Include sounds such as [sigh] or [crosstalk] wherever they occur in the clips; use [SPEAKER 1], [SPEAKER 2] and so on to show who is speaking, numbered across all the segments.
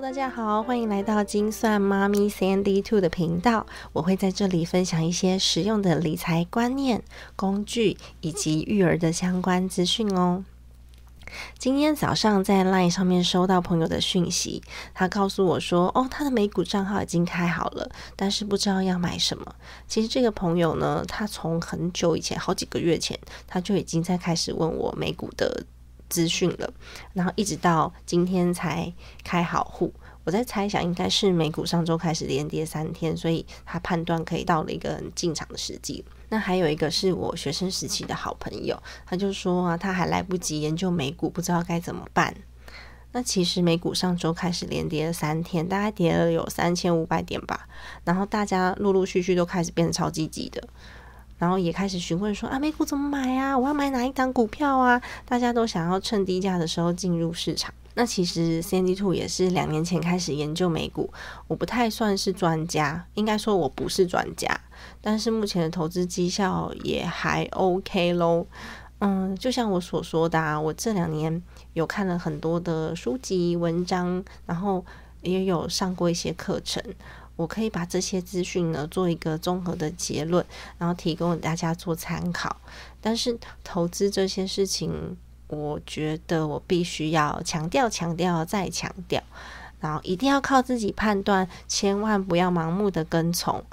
[SPEAKER 1] 大家好，欢迎来到精算妈咪 Sandy Two 的频道。我会在这里分享一些实用的理财观念、工具以及育儿的相关资讯哦。今天早上在 LINE 上面收到朋友的讯息，他告诉我说：“哦，他的美股账号已经开好了，但是不知道要买什么。”其实这个朋友呢，他从很久以前，好几个月前，他就已经在开始问我美股的。资讯了，然后一直到今天才开好户。我在猜想，应该是美股上周开始连跌三天，所以他判断可以到了一个进场的时机。那还有一个是我学生时期的好朋友，他就说啊，他还来不及研究美股，不知道该怎么办。那其实美股上周开始连跌了三天，大概跌了有三千五百点吧，然后大家陆陆续续都开始变得超积极的。然后也开始询问说啊，美股怎么买啊？我要买哪一档股票啊？大家都想要趁低价的时候进入市场。那其实 Sandy Two 也是两年前开始研究美股，我不太算是专家，应该说我不是专家，但是目前的投资绩效也还 OK 喽。嗯，就像我所说的，啊，我这两年有看了很多的书籍文章，然后也有上过一些课程。我可以把这些资讯呢做一个综合的结论，然后提供大家做参考。但是投资这些事情，我觉得我必须要强调、强调再强调，然后一定要靠自己判断，千万不要盲目的跟从。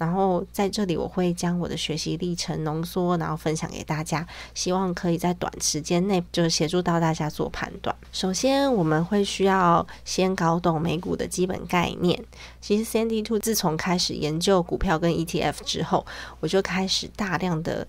[SPEAKER 1] 然后在这里，我会将我的学习历程浓缩，然后分享给大家，希望可以在短时间内就协助到大家做判断。首先，我们会需要先搞懂美股的基本概念。其实，Candy Two 自从开始研究股票跟 ETF 之后，我就开始大量的。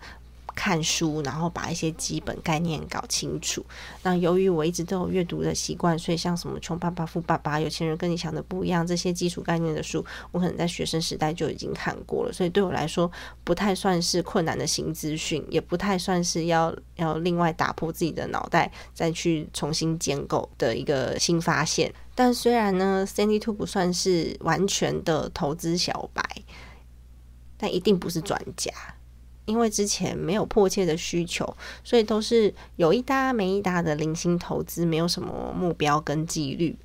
[SPEAKER 1] 看书，然后把一些基本概念搞清楚。那由于我一直都有阅读的习惯，所以像什么《穷爸爸富爸爸》《有钱人跟你想的不一样》这些基础概念的书，我可能在学生时代就已经看过了。所以对我来说，不太算是困难的新资讯，也不太算是要要另外打破自己的脑袋再去重新建构的一个新发现。但虽然呢，Sandy Two 不算是完全的投资小白，但一定不是专家。因为之前没有迫切的需求，所以都是有一搭没一搭的零星投资，没有什么目标跟纪律。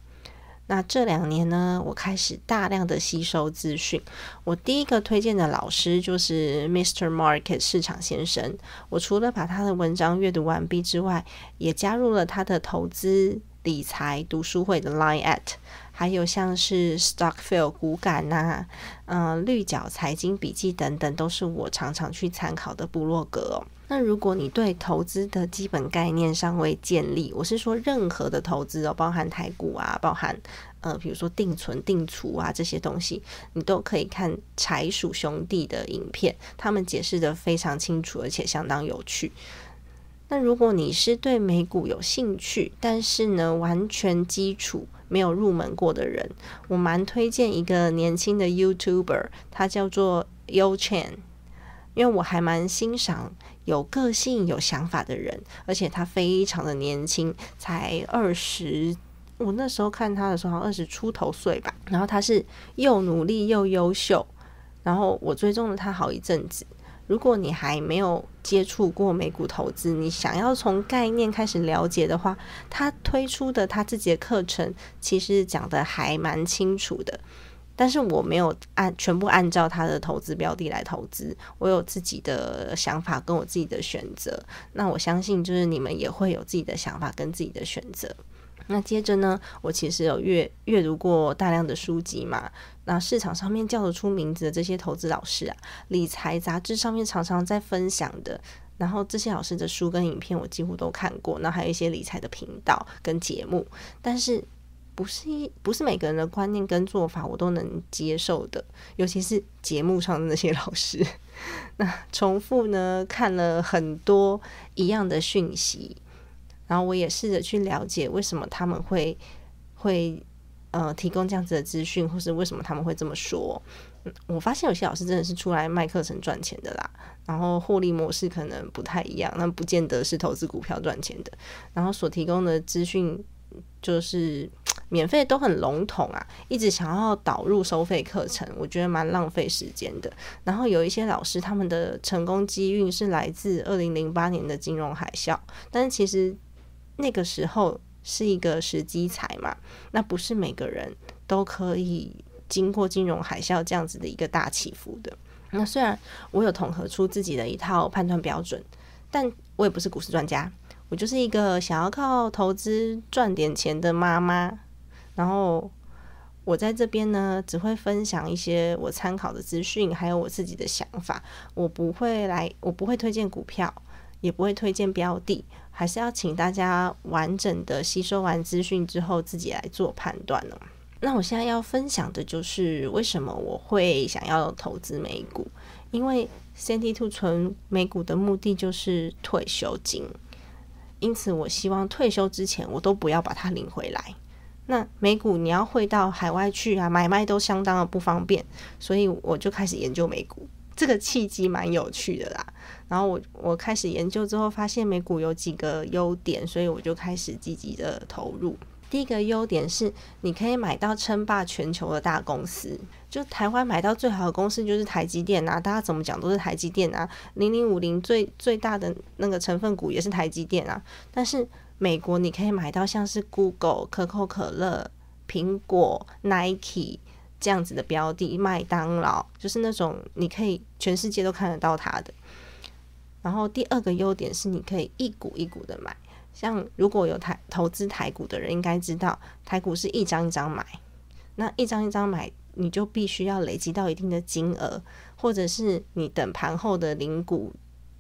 [SPEAKER 1] 那这两年呢，我开始大量的吸收资讯。我第一个推荐的老师就是 Mr. Market 市场先生。我除了把他的文章阅读完毕之外，也加入了他的投资理财读书会的 Line at。还有像是 Stockfield 股感呐，嗯，绿角财经笔记等等，都是我常常去参考的部落格哦。那如果你对投资的基本概念尚未建立，我是说任何的投资哦，包含台股啊，包含呃，比如说定存、定储啊这些东西，你都可以看柴鼠兄弟的影片，他们解释的非常清楚，而且相当有趣。那如果你是对美股有兴趣，但是呢，完全基础没有入门过的人，我蛮推荐一个年轻的 YouTuber，他叫做 Yo Chan，因为我还蛮欣赏有个性、有想法的人，而且他非常的年轻，才二十，我那时候看他的时候好像二十出头岁吧，然后他是又努力又优秀，然后我追踪了他好一阵子。如果你还没有接触过美股投资，你想要从概念开始了解的话，他推出的他自己的课程其实讲的还蛮清楚的。但是我没有按全部按照他的投资标的来投资，我有自己的想法跟我自己的选择。那我相信就是你们也会有自己的想法跟自己的选择。那接着呢，我其实有阅阅读过大量的书籍嘛。那市场上面叫得出名字的这些投资老师啊，理财杂志上面常常在分享的，然后这些老师的书跟影片我几乎都看过。那还有一些理财的频道跟节目，但是不是一不是每个人的观念跟做法我都能接受的，尤其是节目上的那些 [laughs] 老师。那重复呢看了很多一样的讯息。然后我也试着去了解为什么他们会会呃提供这样子的资讯，或是为什么他们会这么说。我发现有些老师真的是出来卖课程赚钱的啦，然后获利模式可能不太一样，那不见得是投资股票赚钱的。然后所提供的资讯就是 [tsk] 免费都很笼统啊，一直想要导入收费课程，我觉得蛮浪费时间的。然后有一些老师他们的成功机运是来自二零零八年的金融海啸，但是其实。那个时候是一个时机财嘛，那不是每个人都可以经过金融海啸这样子的一个大起伏的。那虽然我有统合出自己的一套判断标准，但我也不是股市专家，我就是一个想要靠投资赚点钱的妈妈。然后我在这边呢，只会分享一些我参考的资讯，还有我自己的想法。我不会来，我不会推荐股票，也不会推荐标的，还是要请大家完整的吸收完资讯之后，自己来做判断呢。那我现在要分享的就是为什么我会想要投资美股，因为 CNT Two 存美股的目的就是退休金，因此我希望退休之前我都不要把它领回来。那美股你要汇到海外去啊，买卖都相当的不方便，所以我就开始研究美股，这个契机蛮有趣的啦。然后我我开始研究之后，发现美股有几个优点，所以我就开始积极的投入。第一个优点是，你可以买到称霸全球的大公司。就台湾买到最好的公司就是台积电啊，大家怎么讲都是台积电啊。零零五零最最大的那个成分股也是台积电啊。但是美国你可以买到像是 Google、可口可乐、苹果、Nike 这样子的标的，麦当劳就是那种你可以全世界都看得到它的。然后第二个优点是，你可以一股一股的买。像如果有台投资台股的人，应该知道台股是一张一张买，那一张一张买，你就必须要累积到一定的金额，或者是你等盘后的零股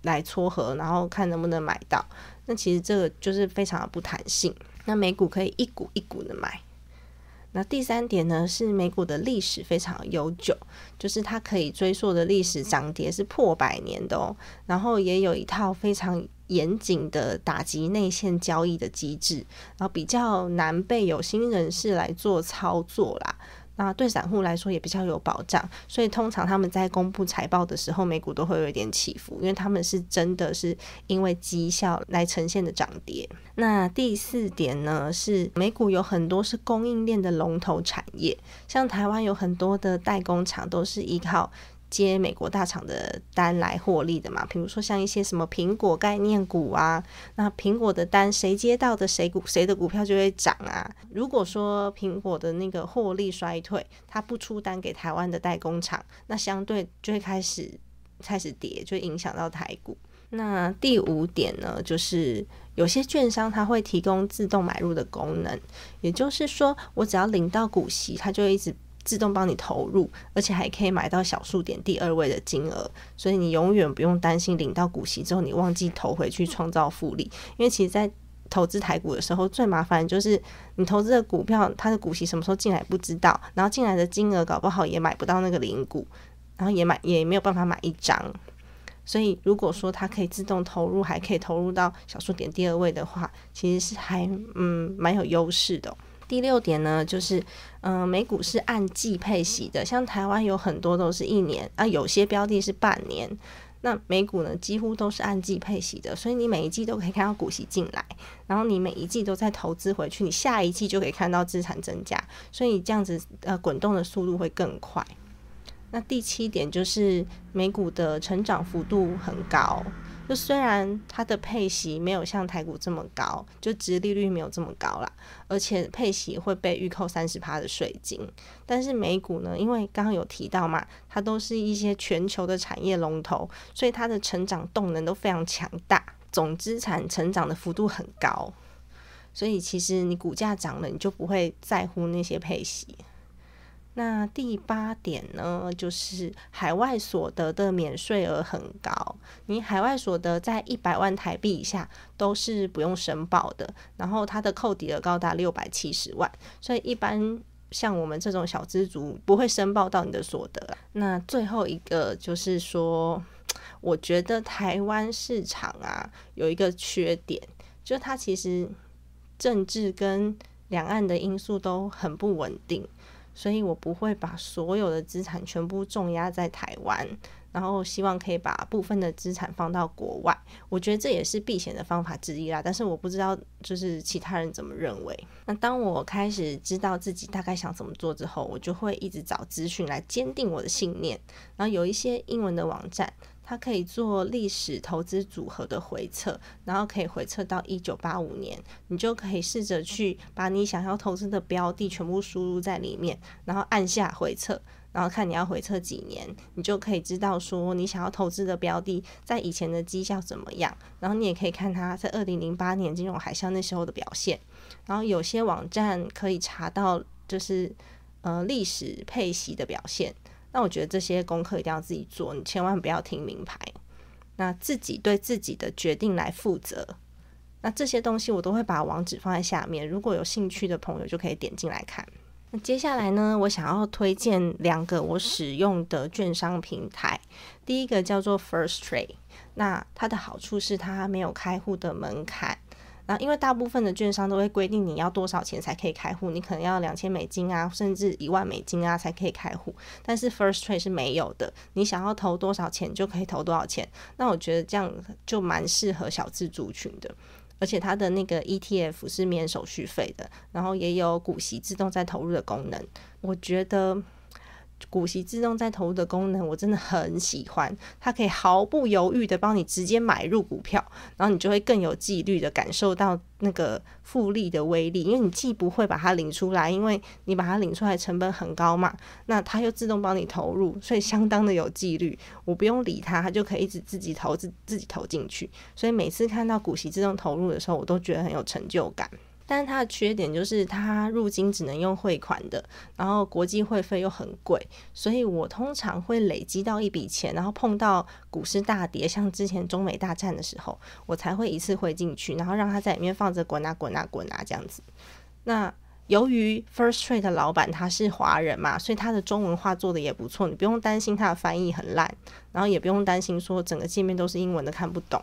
[SPEAKER 1] 来撮合，然后看能不能买到。那其实这个就是非常的不弹性。那美股可以一股一股的买。那第三点呢，是美股的历史非常悠久，就是它可以追溯的历史涨跌是破百年的哦。然后也有一套非常严谨的打击内线交易的机制，然后比较难被有心人士来做操作啦。那对散户来说也比较有保障，所以通常他们在公布财报的时候，美股都会有一点起伏，因为他们是真的是因为绩效来呈现的涨跌。那第四点呢，是美股有很多是供应链的龙头产业，像台湾有很多的代工厂都是依靠。接美国大厂的单来获利的嘛，比如说像一些什么苹果概念股啊，那苹果的单谁接到的，谁股谁的股票就会涨啊。如果说苹果的那个获利衰退，它不出单给台湾的代工厂，那相对就会开始开始跌，就影响到台股。那第五点呢，就是有些券商它会提供自动买入的功能，也就是说，我只要领到股息，它就一直。自动帮你投入，而且还可以买到小数点第二位的金额，所以你永远不用担心领到股息之后你忘记投回去创造复利。因为其实，在投资台股的时候，最麻烦就是你投资的股票，它的股息什么时候进来不知道，然后进来的金额搞不好也买不到那个零股，然后也买也没有办法买一张。所以如果说它可以自动投入，还可以投入到小数点第二位的话，其实是还嗯蛮有优势的。第六点呢，就是，嗯，美股是按季配息的，像台湾有很多都是一年啊，有些标的是半年，那美股呢几乎都是按季配息的，所以你每一季都可以看到股息进来，然后你每一季都在投资回去，你下一季就可以看到资产增加，所以这样子呃滚动的速度会更快。那第七点就是美股的成长幅度很高。就虽然它的配息没有像台股这么高，就殖利率没有这么高啦，而且配息会被预扣三十趴的税金，但是美股呢，因为刚刚有提到嘛，它都是一些全球的产业龙头，所以它的成长动能都非常强大，总资产成长的幅度很高，所以其实你股价涨了，你就不会在乎那些配息。那第八点呢，就是海外所得的免税额很高，你海外所得在一百万台币以下都是不用申报的，然后它的扣抵额高达六百七十万，所以一般像我们这种小资族不会申报到你的所得。那最后一个就是说，我觉得台湾市场啊有一个缺点，就它其实政治跟两岸的因素都很不稳定。所以我不会把所有的资产全部重压在台湾，然后希望可以把部分的资产放到国外。我觉得这也是避险的方法之一啦。但是我不知道就是其他人怎么认为。那当我开始知道自己大概想怎么做之后，我就会一直找资讯来坚定我的信念。然后有一些英文的网站，它可以做历史投资组合的回测，然后可以回测到一九八五年，你就可以试着去把你想要投资的标的全部输入在里面，然后按下回测，然后看你要回测几年，你就可以知道说你想要投资的标的在以前的绩效怎么样，然后你也可以看它在二零零八年金融海啸那时候的表现，然后有些网站可以查到就是呃历史配息的表现。那我觉得这些功课一定要自己做，你千万不要听名牌。那自己对自己的决定来负责。那这些东西我都会把网址放在下面，如果有兴趣的朋友就可以点进来看。那接下来呢，我想要推荐两个我使用的券商平台。第一个叫做 First Trade，那它的好处是它没有开户的门槛。那因为大部分的券商都会规定你要多少钱才可以开户，你可能要两千美金啊，甚至一万美金啊才可以开户。但是 First Trade 是没有的，你想要投多少钱就可以投多少钱。那我觉得这样就蛮适合小资族群的，而且它的那个 ETF 是免手续费的，然后也有股息自动再投入的功能。我觉得。股息自动再投入的功能，我真的很喜欢。它可以毫不犹豫的帮你直接买入股票，然后你就会更有纪律的感受到那个复利的威力。因为你既不会把它领出来，因为你把它领出来成本很高嘛，那它又自动帮你投入，所以相当的有纪律。我不用理它，它就可以一直自己投自自己投进去。所以每次看到股息自动投入的时候，我都觉得很有成就感。但是它的缺点就是它入金只能用汇款的，然后国际汇费又很贵，所以我通常会累积到一笔钱，然后碰到股市大跌，像之前中美大战的时候，我才会一次汇进去，然后让它在里面放着滚啊滚啊滚啊这样子。那由于 First Trade 的老板他是华人嘛，所以他的中文化做的也不错，你不用担心他的翻译很烂，然后也不用担心说整个界面都是英文的看不懂。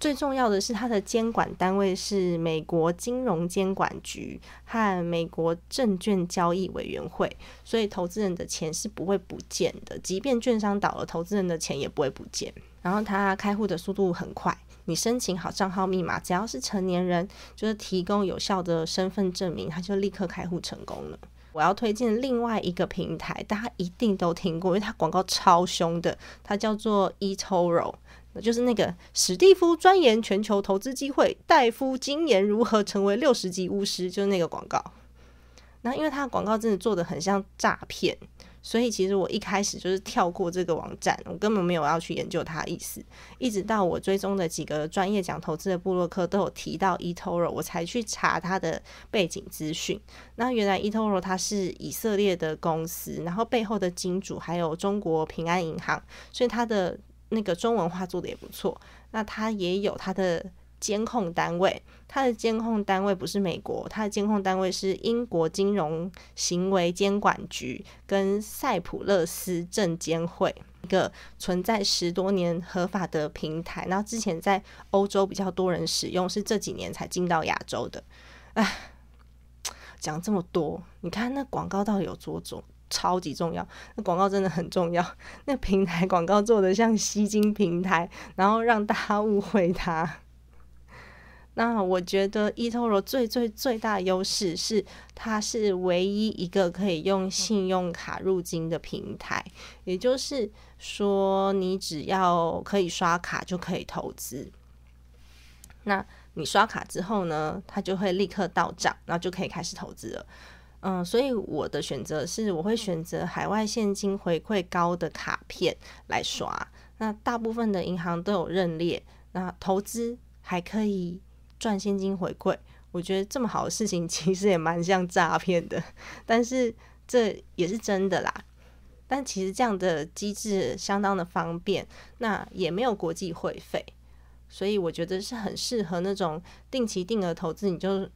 [SPEAKER 1] 最重要的是，它的监管单位是美国金融监管局和美国证券交易委员会，所以投资人的钱是不会不见的。即便券商倒了，投资人的钱也不会不见。然后它开户的速度很快，你申请好账号密码，只要是成年人，就是提供有效的身份证明，它就立刻开户成功了。我要推荐另外一个平台，大家一定都听过，因为它广告超凶的，它叫做 eToro。就是那个史蒂夫钻研全球投资机会，戴夫精研如何成为六十级巫师，就是那个广告。那因为他的广告真的做的很像诈骗，所以其实我一开始就是跳过这个网站，我根本没有要去研究它意思。一直到我追踪的几个专业讲投资的布洛克都有提到 eToro，我才去查它的背景资讯。那原来 eToro 它是以色列的公司，然后背后的金主还有中国平安银行，所以它的。那个中文化做的也不错，那它也有它的监控单位，它的监控单位不是美国，它的监控单位是英国金融行为监管局跟塞浦勒斯证监会，一个存在十多年合法的平台，然后之前在欧洲比较多人使用，是这几年才进到亚洲的。唉，讲这么多，你看那广告到底有多重？超级重要，那广告真的很重要。[laughs] 那平台广告做的像吸金平台，然后让大家误会它。[laughs] 那我觉得 eToro 最最最大优势是，它是唯一一个可以用信用卡入金的平台，也就是说，你只要可以刷卡就可以投资。那你刷卡之后呢，它就会立刻到账，然后就可以开始投资了。嗯，所以我的选择是，我会选择海外现金回馈高的卡片来刷。那大部分的银行都有认列，那投资还可以赚现金回馈。我觉得这么好的事情，[laughs] 其实也蛮像诈骗的，但是这也是真的啦。但其实这样的机制相当的方便，那也没有国际汇费，所以我觉得是很适合那种定期定额投资，你就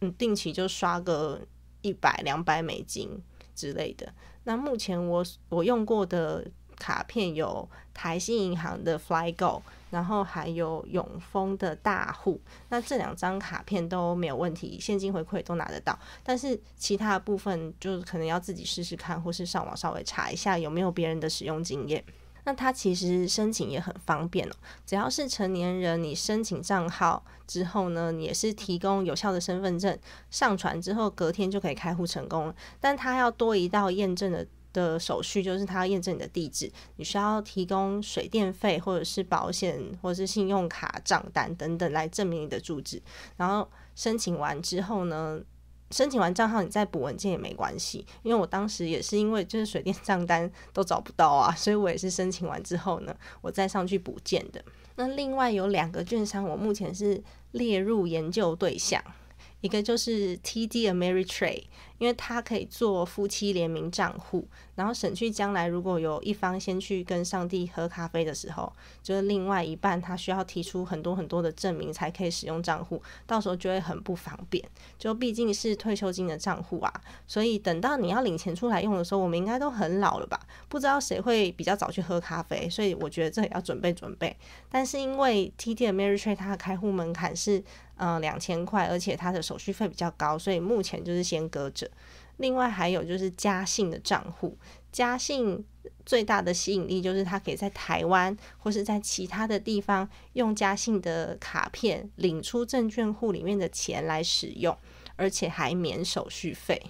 [SPEAKER 1] 嗯定期就刷个。一百两百美金之类的。那目前我我用过的卡片有台新银行的 FlyGo，然后还有永丰的大户。那这两张卡片都没有问题，现金回馈都拿得到。但是其他部分就是可能要自己试试看，或是上网稍微查一下有没有别人的使用经验。那它其实申请也很方便哦，只要是成年人，你申请账号之后呢，你也是提供有效的身份证，上传之后隔天就可以开户成功。但它要多一道验证的的手续，就是他要验证你的地址，你需要提供水电费或者是保险或者是信用卡账单等等来证明你的住址。然后申请完之后呢，申请完账号你再补文件也没关系，因为我当时也是因为就是水电账单都找不到啊，[laughs] 所以我也是申请完之后呢，我再上去补件的。那另外有两个券商，我目前是列入研究对象。一个就是 TD Ameritrade，因为它可以做夫妻联名账户，然后省去将来如果有一方先去跟上帝喝咖啡的时候，就是另外一半他需要提出很多很多的证明才可以使用账户，到时候就会很不方便。就毕竟是退休金的账户啊，所以等到你要领钱出来用的时候，我们应该都很老了吧？不知道谁会比较早去喝咖啡，所以我觉得这也要准备准备。但是因为 TD Ameritrade 它的开户门槛是。嗯，两千块，而且它的手续费比较高，所以目前就是先搁着。另外还有就是嘉信的账户，嘉信最大的吸引力就是它可以在台湾或是在其他的地方用嘉信的卡片领出证券户里面的钱来使用，而且还免手续费。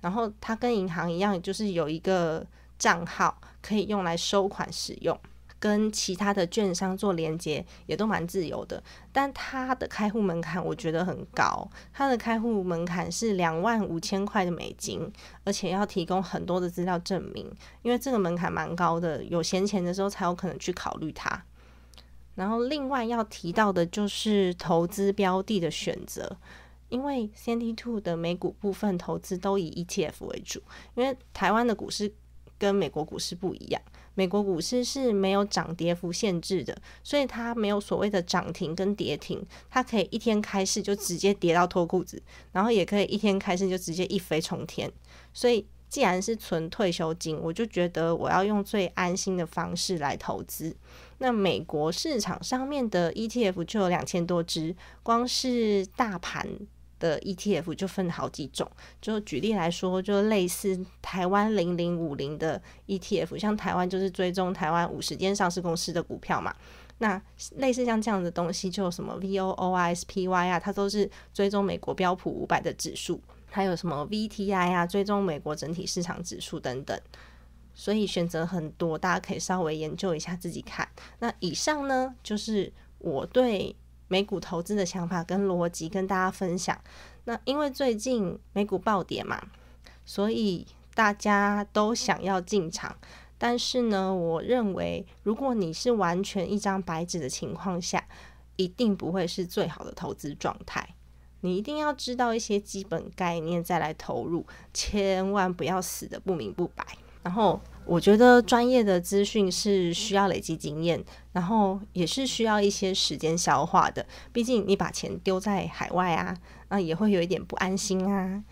[SPEAKER 1] 然后它跟银行一样，就是有一个账号可以用来收款使用。跟其他的券商做连接也都蛮自由的，但它的开户门槛我觉得很高，它的开户门槛是两万五千块的美金，而且要提供很多的资料证明，因为这个门槛蛮高的，有闲钱的时候才有可能去考虑它。然后另外要提到的就是投资标的的选择，因为 c n d Two 的美股部分投资都以 ETF 为主，因为台湾的股市跟美国股市不一样。美国股市是没有涨跌幅限制的，所以它没有所谓的涨停跟跌停，它可以一天开市就直接跌到脱裤子，然后也可以一天开市就直接一飞冲天。所以既然是存退休金，我就觉得我要用最安心的方式来投资。那美国市场上面的 ETF 就有两千多只，光是大盘。的 ETF 就分好几种，就举例来说，就类似台湾零零五零的 ETF，像台湾就是追踪台湾五十间上市公司的股票嘛。那类似像这样的东西，就什么 VOOISPY 啊，它都是追踪美国标普五百的指数，还有什么 VTI 啊，追踪美国整体市场指数等等。所以选择很多，大家可以稍微研究一下自己看。那以上呢，就是我对。美股投资的想法跟逻辑跟大家分享。那因为最近美股暴跌嘛，所以大家都想要进场。但是呢，我认为如果你是完全一张白纸的情况下，一定不会是最好的投资状态。你一定要知道一些基本概念再来投入，千万不要死的不明不白。然后。我觉得专业的资讯是需要累积经验，然后也是需要一些时间消化的。毕竟你把钱丢在海外啊，那也会有一点不安心啊。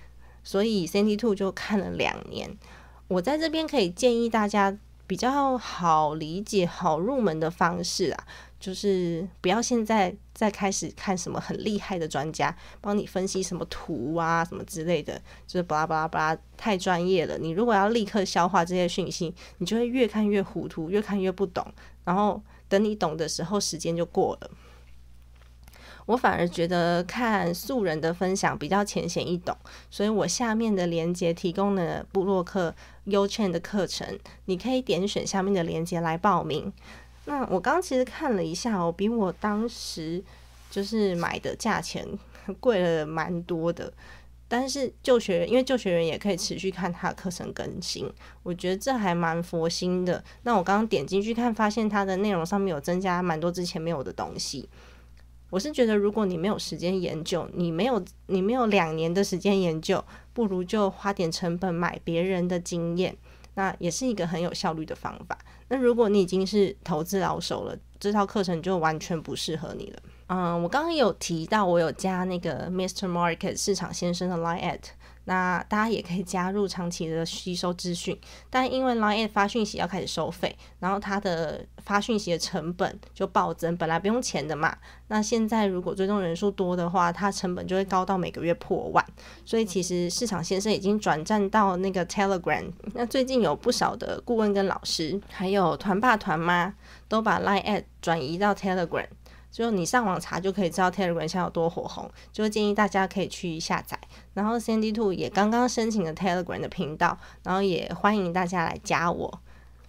[SPEAKER 1] 所以 c d Two 就看了两年。我在这边可以建议大家比较好理解、好入门的方式啊。就是不要现在再开始看什么很厉害的专家帮你分析什么图啊什么之类的，就是巴拉巴拉巴拉太专业了。你如果要立刻消化这些讯息，你就会越看越糊涂，越看越不懂。然后等你懂的时候，时间就过了。我反而觉得看素人的分享比较浅显易懂，所以我下面的链接提供了布洛克优券的课程，你可以点选下面的链接来报名。那我刚刚其实看了一下哦，比我当时就是买的价钱 [laughs] 贵了蛮多的。但是旧学员，因为旧学员也可以持续看他的课程更新，我觉得这还蛮佛心的。那我刚刚点进去看，发现它的内容上面有增加蛮多之前没有的东西。我是觉得，如果你没有时间研究，你没有你没有两年的时间研究，不如就花点成本买别人的经验。那也是一个很有效率的方法。那如果你已经是投资老手了，这套课程就完全不适合你了。嗯，我刚刚有提到，我有加那个 Mr. Market 市场先生的 Line at。那大家也可以加入长期的吸收资讯，但因为 Line 发讯息要开始收费，然后它的发讯息的成本就暴增，本来不用钱的嘛。那现在如果追踪人数多的话，它成本就会高到每个月破万。所以其实市场先生已经转战到那个 Telegram。那最近有不少的顾问跟老师，还有团爸团妈都把 Line 转移到 Telegram。就你上网查就可以知道 Telegram 现在有多火红，就建议大家可以去下载。然后 Sandy Two 也刚刚申请了 Telegram 的频道，然后也欢迎大家来加我。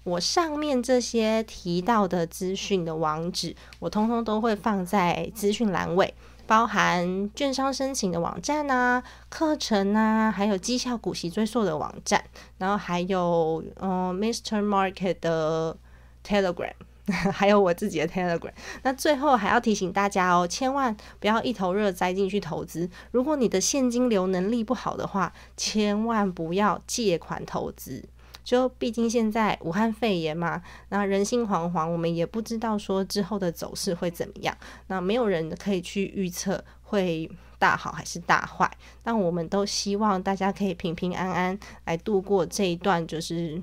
[SPEAKER 1] 我上面这些提到的资讯的网址，我通通都会放在资讯栏位，包含券商申请的网站啊、课程啊，还有绩效股息追溯的网站，然后还有嗯 Mr. Market 的 Telegram。还有我自己的 Telegram。那最后还要提醒大家哦，千万不要一头热栽进去投资。如果你的现金流能力不好的话，千万不要借款投资。就毕竟现在武汉肺炎嘛，那人心惶惶，我们也不知道说之后的走势会怎么样。那没有人可以去预测会大好还是大坏。但我们都希望大家可以平平安安来度过这一段就是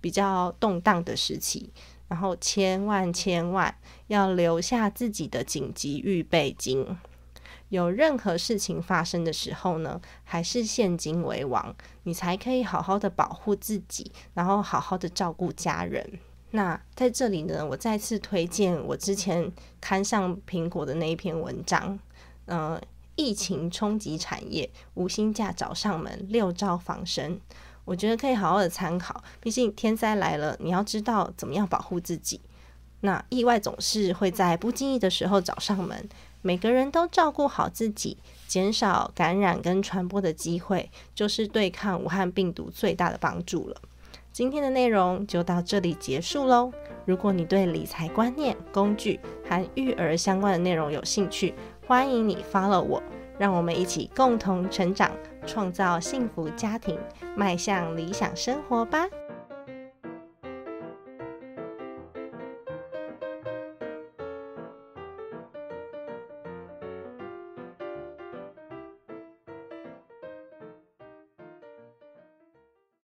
[SPEAKER 1] 比较动荡的时期。然后千万千万要留下自己的紧急预备金，有任何事情发生的时候呢，还是现金为王，你才可以好好的保护自己，然后好好的照顾家人。那在这里呢，我再次推荐我之前刊上苹果的那一篇文章，嗯，疫情冲击产业，无薪假找上门，六招防身。我觉得可以好好的参考，毕竟天灾来了，你要知道怎么样保护自己。那意外总是会在不经意的时候找上门，每个人都照顾好自己，减少感染跟传播的机会，就是对抗武汉病毒最大的帮助了。今天的内容就到这里结束喽。如果你对理财观念、工具和育儿相关的内容有兴趣，欢迎你 follow 我。让我们一起共同成长，创造幸福家庭，迈向理想生活吧。